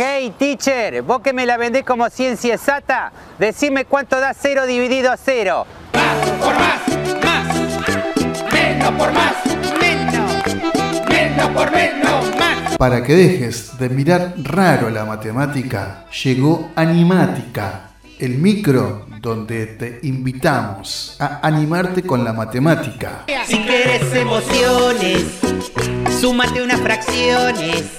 Hey teacher, vos que me la vendés como ciencia exacta, decime cuánto da cero dividido a cero. Más por más, más. Menos por más, menos. Menos por menos, más. Para que dejes de mirar raro la matemática, llegó Animática, el micro donde te invitamos a animarte con la matemática. Si quieres emociones, súmate unas fracciones.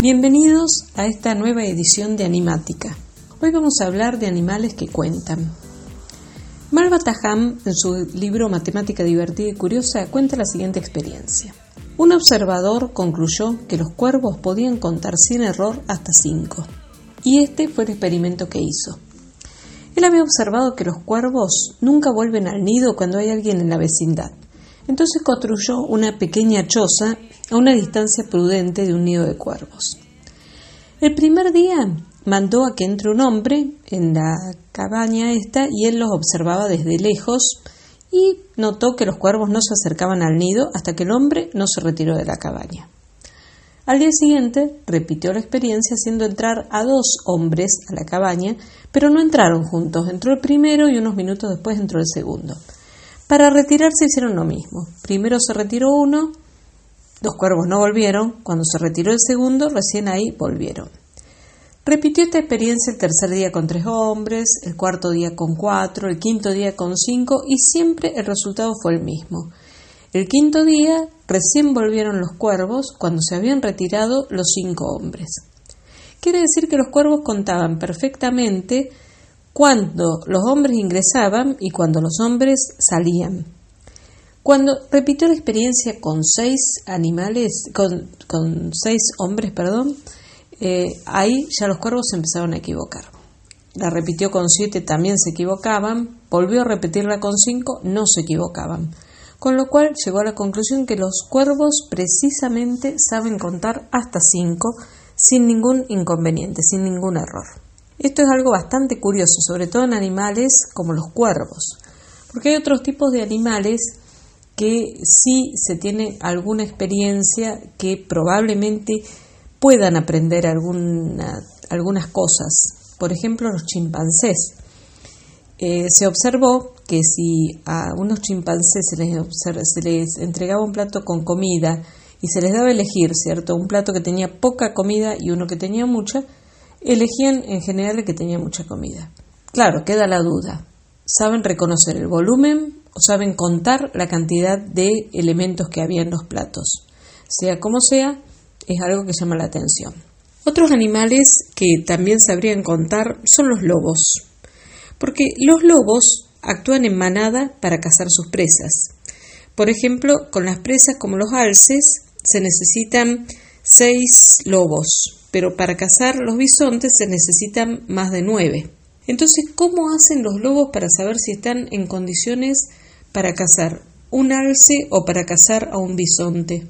Bienvenidos a esta nueva edición de Animática. Hoy vamos a hablar de animales que cuentan. Malva Taham, en su libro Matemática divertida y curiosa, cuenta la siguiente experiencia. Un observador concluyó que los cuervos podían contar sin error hasta 5, y este fue el experimento que hizo. Él había observado que los cuervos nunca vuelven al nido cuando hay alguien en la vecindad. Entonces construyó una pequeña choza a una distancia prudente de un nido de cuervos. El primer día mandó a que entre un hombre en la cabaña esta y él los observaba desde lejos y notó que los cuervos no se acercaban al nido hasta que el hombre no se retiró de la cabaña. Al día siguiente repitió la experiencia haciendo entrar a dos hombres a la cabaña, pero no entraron juntos. Entró el primero y unos minutos después entró el segundo. Para retirarse hicieron lo mismo. Primero se retiró uno, los cuervos no volvieron, cuando se retiró el segundo, recién ahí volvieron. Repitió esta experiencia el tercer día con tres hombres, el cuarto día con cuatro, el quinto día con cinco y siempre el resultado fue el mismo. El quinto día recién volvieron los cuervos cuando se habían retirado los cinco hombres. Quiere decir que los cuervos contaban perfectamente cuando los hombres ingresaban y cuando los hombres salían. Cuando repitió la experiencia con seis animales, con, con seis hombres, perdón, eh, ahí ya los cuervos se empezaron a equivocar. La repitió con siete, también se equivocaban. Volvió a repetirla con cinco, no se equivocaban. Con lo cual llegó a la conclusión que los cuervos precisamente saben contar hasta cinco sin ningún inconveniente, sin ningún error. Esto es algo bastante curioso, sobre todo en animales como los cuervos, porque hay otros tipos de animales que sí se tiene alguna experiencia que probablemente puedan aprender alguna, algunas cosas. Por ejemplo, los chimpancés. Eh, se observó que si a unos chimpancés se les, entregaba un plato con comida y se les daba a elegir, ¿cierto? Un plato que tenía poca comida y uno que tenía mucha, elegían en general el que tenía mucha comida. Claro, queda la duda. ¿Saben reconocer el volumen o saben contar la cantidad de elementos que había en los platos? Sea como sea, es algo que llama la atención. Otros animales que también sabrían contar son los lobos, porque los lobos actúan en manada para cazar sus presas. Por ejemplo, con las presas como los alces se necesitan seis lobos, pero para cazar los bisontes se necesitan más de nueve. Entonces, ¿cómo hacen los lobos para saber si están en condiciones para cazar un alce o para cazar a un bisonte?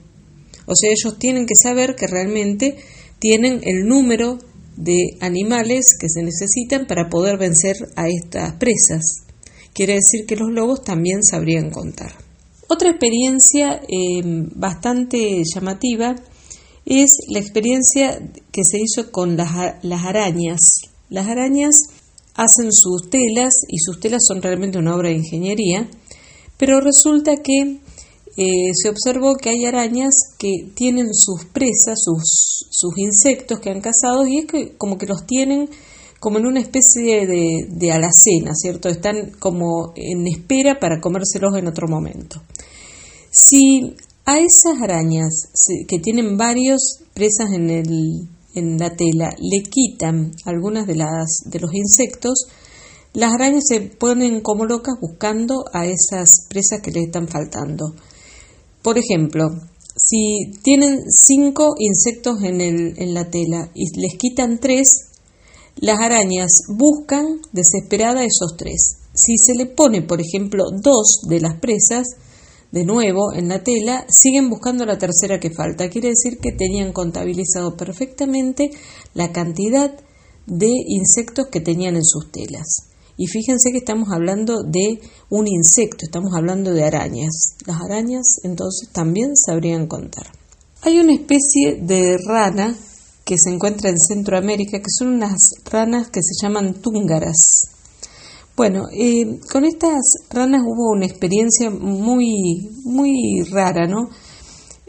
O sea, ellos tienen que saber que realmente tienen el número de animales que se necesitan para poder vencer a estas presas. Quiere decir que los lobos también sabrían contar. Otra experiencia eh, bastante llamativa es la experiencia que se hizo con las, las arañas. Las arañas hacen sus telas y sus telas son realmente una obra de ingeniería, pero resulta que eh, se observó que hay arañas que tienen sus presas, sus, insectos que han cazado, y es que como que los tienen como en una especie de, alacena, ¿cierto? Están como en espera para comérselos en otro momento. Si a esas arañas que tienen varios presas en, en la tela le quitan algunas de, las, de los insectos, las arañas se ponen como locas buscando a esas presas que les están faltando. Por ejemplo, si tienen cinco insectos en, en la tela y les quitan tres, las arañas buscan desesperada esos tres. Si se le pone, por ejemplo, dos de las presas, de nuevo en la tela, siguen buscando la tercera que falta. Quiere decir que tenían contabilizado perfectamente la cantidad de insectos que tenían en sus telas. Y fíjense que estamos hablando de un insecto, estamos hablando de arañas. Las arañas entonces también sabrían contar. Hay una especie de rana que se encuentra en Centroamérica, que son unas ranas que se llaman túngaras. Bueno, eh, con estas ranas hubo una experiencia muy, muy rara, ¿no?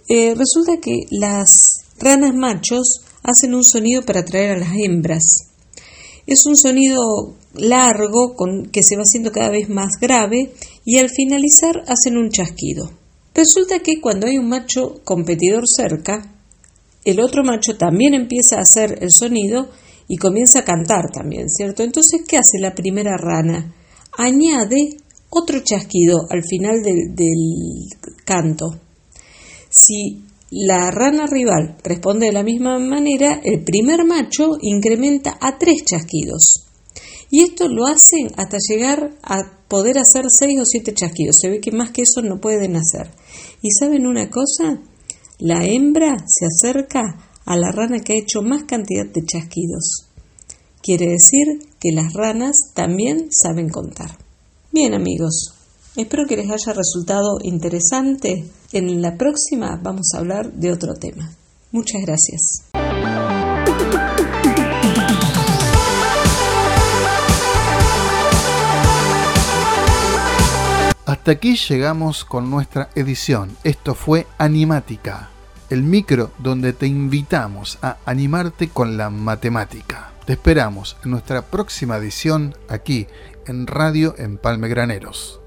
Eh, resulta que las ranas machos hacen un sonido para atraer a las hembras. Es un sonido largo con, que se va haciendo cada vez más grave y al finalizar hacen un chasquido. Resulta que cuando hay un macho competidor cerca, el otro macho también empieza a hacer el sonido y comienza a cantar también, ¿cierto? Entonces, ¿qué hace la primera rana? Añade otro chasquido al final del, del canto. Si la rana rival responde de la misma manera, el primer macho incrementa a tres chasquidos. Y esto lo hacen hasta llegar a poder hacer seis o siete chasquidos. Se ve que más que eso no pueden hacer. ¿Y saben una cosa? La hembra se acerca a la rana que ha hecho más cantidad de chasquidos. Quiere decir que las ranas también saben contar. Bien amigos, espero que les haya resultado interesante. En la próxima vamos a hablar de otro tema. Muchas gracias. Hasta aquí llegamos con nuestra edición. Esto fue Animática, el micro donde te invitamos a animarte con la matemática. Te esperamos en nuestra próxima edición aquí en Radio Empalme Graneros.